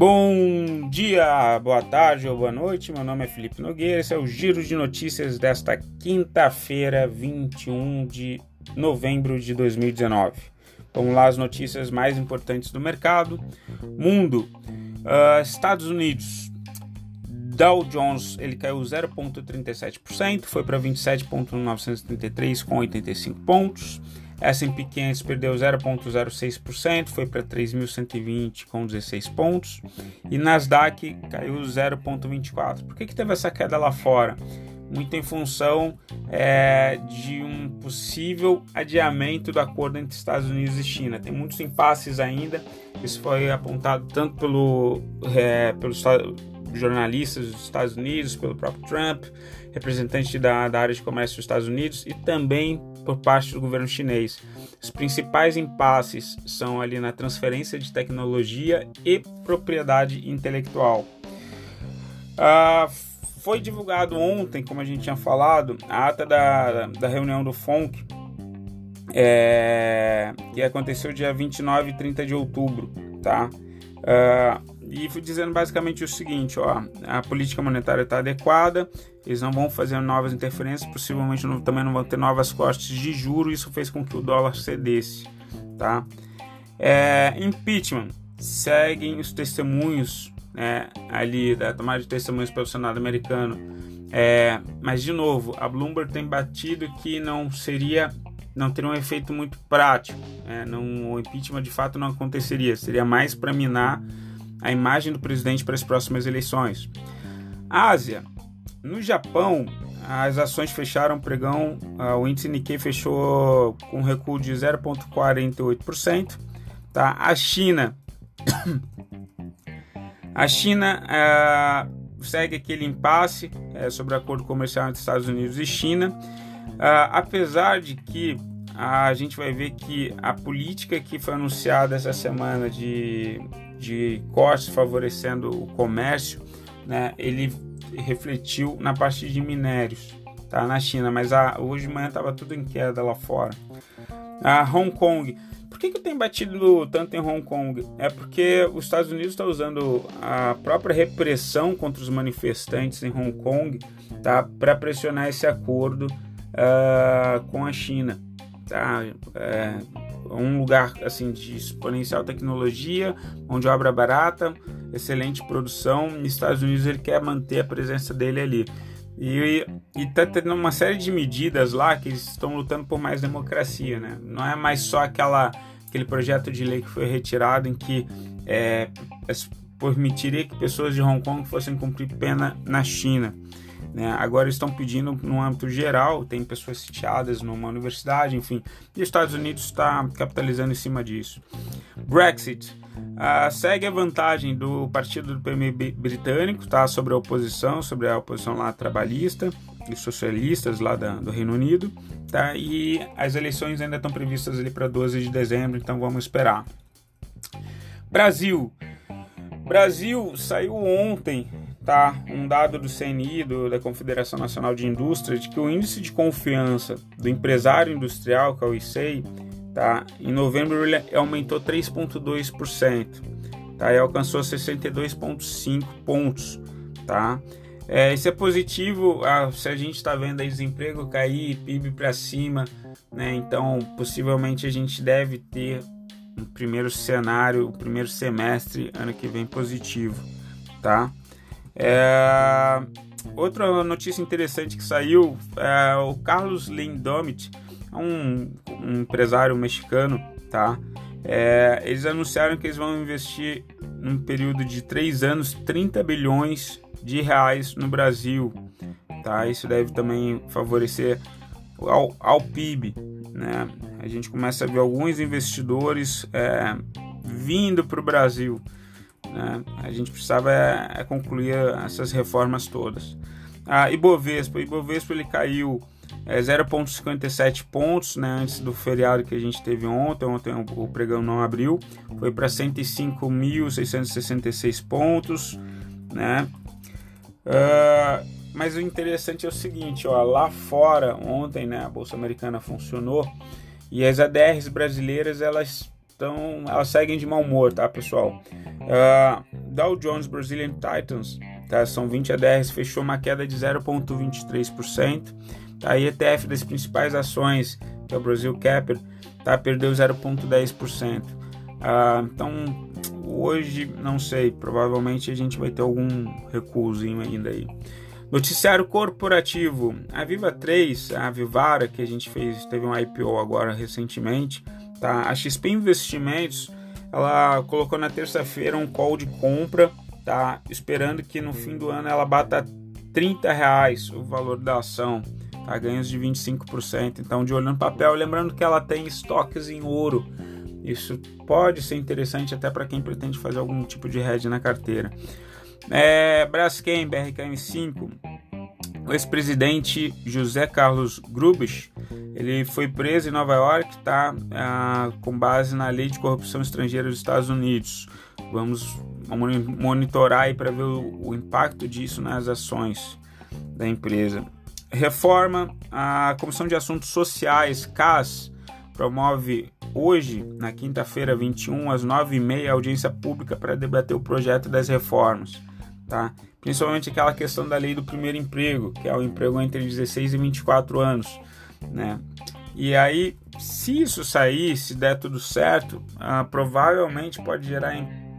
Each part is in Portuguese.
Bom dia, boa tarde ou boa noite. Meu nome é Felipe Nogueira. Esse é o Giro de Notícias desta quinta-feira, 21 de novembro de 2019. Vamos lá, as notícias mais importantes do mercado. Mundo, uh, Estados Unidos, Dow Jones ele caiu 0,37%, foi para 27,933 com 85 pontos. S&P 500 perdeu 0,06%, foi para 3.120 com 16 pontos. E Nasdaq caiu 0,24%. Por que, que teve essa queda lá fora? Muito em função é, de um possível adiamento do acordo entre Estados Unidos e China. Tem muitos impasses ainda. Isso foi apontado tanto pelo, é, pelos jornalistas dos Estados Unidos, pelo próprio Trump, representante da, da área de comércio dos Estados Unidos e também por parte do governo chinês. Os principais impasses são ali na transferência de tecnologia e propriedade intelectual. Ah, foi divulgado ontem, como a gente tinha falado, a ata da, da reunião do FONC, é, que aconteceu dia 29 e 30 de outubro, tá? Uh, e dizendo basicamente o seguinte: ó, a política monetária está adequada, eles não vão fazer novas interferências, possivelmente não, também não vão ter novas cortes de juros, isso fez com que o dólar cedesse. Tá? É, impeachment seguem os testemunhos né, ali da tomada de testemunhos pelo Senado americano. É, mas de novo, a Bloomberg tem batido que não seria, não teria um efeito muito prático. Né, não, o impeachment de fato não aconteceria, seria mais para minar a imagem do presidente para as próximas eleições. Ásia. No Japão, as ações fecharam pregão, uh, o índice Nikkei fechou com recuo de 0,48%. Tá? A China. a China uh, segue aquele impasse uh, sobre o acordo comercial entre Estados Unidos e China. Ah, apesar de que a gente vai ver que a política que foi anunciada essa semana de de cortes favorecendo o comércio, né, ele refletiu na parte de minérios tá, na China, mas a, hoje de manhã estava tudo em queda lá fora. A Hong Kong. Por que, que tenho batido tanto em Hong Kong? É porque os Estados Unidos estão usando a própria repressão contra os manifestantes em Hong Kong tá, para pressionar esse acordo uh, com a China. Tá? É, um lugar assim de exponencial tecnologia, onde obra barata, excelente produção. Nos Estados Unidos ele quer manter a presença dele ali. E está tendo uma série de medidas lá que eles estão lutando por mais democracia, né? Não é mais só aquela, aquele projeto de lei que foi retirado em que é, permitiria que pessoas de Hong Kong fossem cumprir pena na China. Né? Agora estão pedindo no âmbito geral, tem pessoas sitiadas numa universidade, enfim, e os Estados Unidos está capitalizando em cima disso. Brexit uh, segue a vantagem do partido do PM britânico tá, sobre a oposição, sobre a oposição lá trabalhista e socialistas lá da, do Reino Unido, tá? e as eleições ainda estão previstas ali para 12 de dezembro, então vamos esperar. Brasil. Brasil saiu ontem um dado do CNI, do, da Confederação Nacional de Indústria, de que o índice de confiança do empresário industrial, que é o ICEI, tá, em novembro ele aumentou 3,2%, tá, e alcançou 62,5 pontos, tá. É, isso é positivo se a gente está vendo aí desemprego cair, PIB para cima, né? Então, possivelmente a gente deve ter um primeiro cenário, o primeiro semestre ano que vem positivo, tá? É... Outra notícia interessante que saiu é o Carlos Lindomit, um, um empresário mexicano, tá? É, eles anunciaram que eles vão investir num período de três anos 30 bilhões de reais no Brasil, tá? Isso deve também favorecer ao, ao PIB, né? A gente começa a ver alguns investidores é, vindo para o Brasil. Né? A gente precisava é, é concluir essas reformas todas. A Ibovespa, Ibovespa ele caiu é, 0,57 pontos né, antes do feriado que a gente teve ontem. Ontem o, pregão não abriu, foi para 105.666 pontos. Né? Uh, mas o interessante é o seguinte: ó, lá fora, ontem né, a Bolsa Americana funcionou E as ADRs brasileiras elas estão, elas seguem de mau humor, tá, pessoal? Uh, Dow Jones Brazilian Titans, tá? São 20 ADRs, fechou uma queda de 0,23%. A ETF das principais ações, que é o Brasil Capital, tá? Perdeu 0,10%. Uh, então, hoje, não sei, provavelmente a gente vai ter algum recuozinho ainda aí. Noticiário corporativo. A Viva 3, a Vivara, que a gente fez, teve um IPO agora recentemente, tá? A XP Investimentos, ela colocou na terça-feira um call de compra, tá? Esperando que no fim do ano ela bata 30 reais o valor da ação, tá? Ganhos de 25%. Então, de olho no papel, lembrando que ela tem estoques em ouro. Isso pode ser interessante até para quem pretende fazer algum tipo de hedge na carteira. É, Braskem, BRKM5, o ex-presidente José Carlos Grubich, ele foi preso em Nova York, tá, ah, com base na lei de corrupção estrangeira dos Estados Unidos. Vamos monitorar aí para ver o, o impacto disso nas ações da empresa. Reforma, a Comissão de Assuntos Sociais, CAS, promove hoje, na quinta-feira 21, às 9h30, audiência pública para debater o projeto das reformas tá? Principalmente aquela questão da lei do primeiro emprego, que é o emprego entre 16 e 24 anos, né? E aí, se isso sair, se der tudo certo, ah, provavelmente pode gerar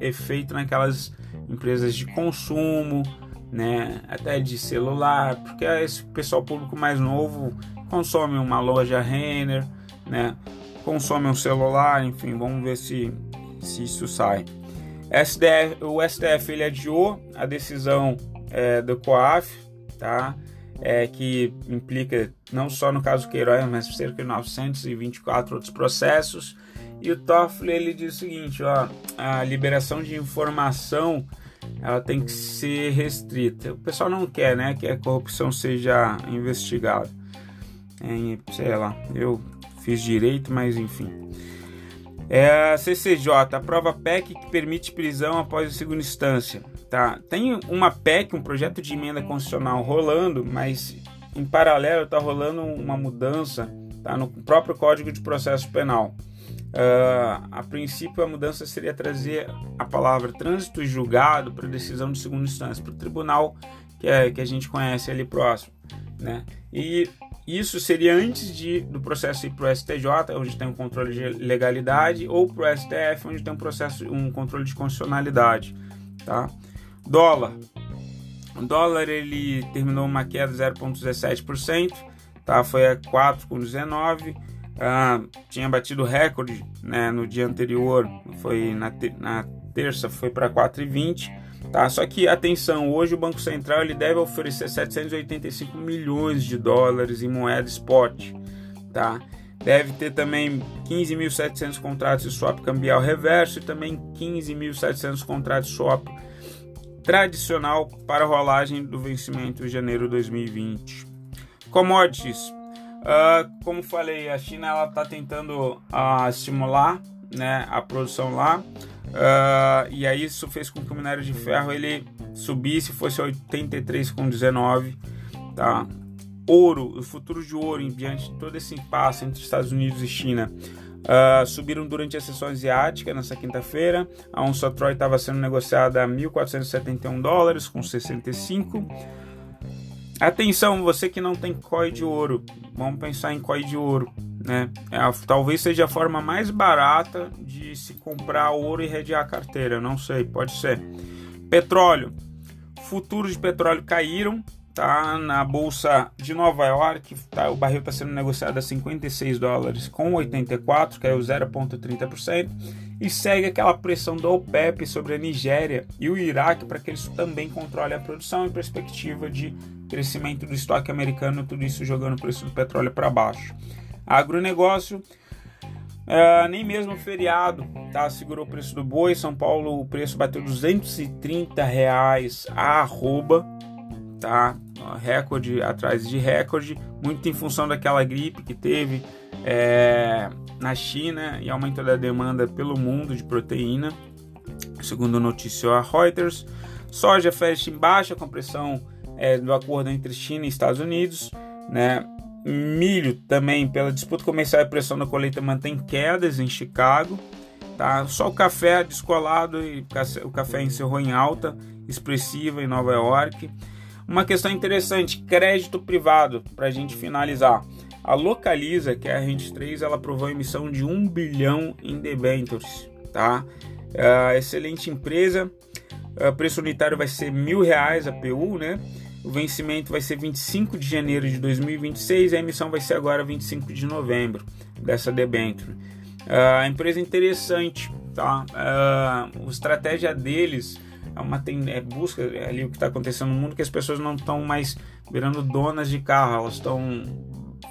efeito naquelas empresas de consumo, né? Até de celular, porque esse pessoal público mais novo consome uma loja Renner, né? Consome um celular, enfim, vamos ver se, se isso sai. SDF, o STF ele adiou a decisão é, do COAF, tá? É, que implica não só no caso Queiroz, mas cerca de 924 outros processos. E o Toffoli ele diz o seguinte, ó, a liberação de informação ela tem que ser restrita. O pessoal não quer, né, que a corrupção seja investigada. É, sei lá, eu fiz direito, mas enfim. É a CCJ, aprova PEC que permite prisão após a segunda instância. Tá? Tem uma PEC, um projeto de emenda constitucional rolando, mas em paralelo está rolando uma mudança tá, no próprio Código de Processo Penal. Uh, a princípio, a mudança seria trazer a palavra trânsito e julgado para decisão de segunda instância, para o tribunal que, é, que a gente conhece ali próximo. Né? E isso seria antes de, do processo ir para o STJ, onde tem um controle de legalidade, ou para o STF, onde tem um processo, um controle de constitucionalidade. Tá? Dólar. O dólar ele terminou uma queda de 0,17%, tá? foi a 4,19%. Ah, tinha batido recorde né, no dia anterior, foi na, na terça foi para 4,20 Tá? Só que atenção, hoje o Banco Central ele deve oferecer 785 milhões de dólares em moeda spot, tá? Deve ter também 15.700 contratos de swap cambial reverso e também 15.700 contratos swap tradicional para rolagem do vencimento de janeiro de 2020. Commodities. Uh, como falei, a China está tentando uh, estimular né, a produção lá. Uh, e aí isso fez com que o minério de ferro ele subisse, fosse 83,19, tá? Ouro, o futuro de ouro, em diante de todo esse impasse entre Estados Unidos e China, uh, subiram durante a sessão asiática nessa quinta-feira. A onça Troy estava sendo negociada a 1.471 dólares com 65. Atenção, você que não tem COI de ouro, vamos pensar em COI de ouro né? É a, talvez seja a forma mais barata de se comprar ouro e redear a carteira, não sei, pode ser. Petróleo. Futuros de petróleo caíram, tá na bolsa de Nova York, tá, o barril está sendo negociado a 56 dólares com 84, caiu 0,30%, e segue aquela pressão da OPEP sobre a Nigéria e o Iraque para que eles também controlem a produção em perspectiva de crescimento do estoque americano, tudo isso jogando o preço do petróleo para baixo. Agronegócio, é, nem mesmo feriado, tá? Segurou o preço do boi. São Paulo, o preço bateu 230 reais a arroba, tá? Recorde atrás de recorde, muito em função daquela gripe que teve é, na China e aumento da demanda pelo mundo de proteína, segundo noticiou a Reuters. Soja fecha em baixa com pressão é, do acordo entre China e Estados Unidos, né? Milho também, pela disputa comercial e pressão da colheita, mantém quedas em Chicago. Tá? Só o café descolado e o café encerrou em alta expressiva em Nova York. Uma questão interessante, crédito privado, para a gente finalizar. A Localiza, que é a Rente 3, ela aprovou a emissão de 1 bilhão em debentures. Tá? É, excelente empresa. O é, preço unitário vai ser mil reais a PU, né? O vencimento vai ser 25 de janeiro de 2026, a emissão vai ser agora 25 de novembro dessa debênture. Uh, a empresa é interessante, tá? Uh, a estratégia deles é uma é, busca ali o que está acontecendo no mundo que as pessoas não estão mais virando donas de carro, elas estão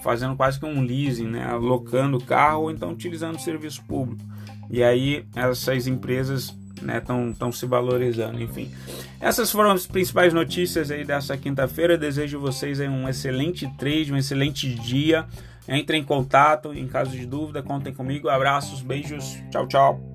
fazendo quase que um leasing, né? alocando o carro ou então utilizando o serviço público. E aí essas empresas estão né, tão se valorizando, enfim. Essas foram as principais notícias aí dessa quinta-feira. Desejo vocês um excelente trade, um excelente dia. Entre em contato, em caso de dúvida, contem comigo. Abraços, beijos, tchau, tchau.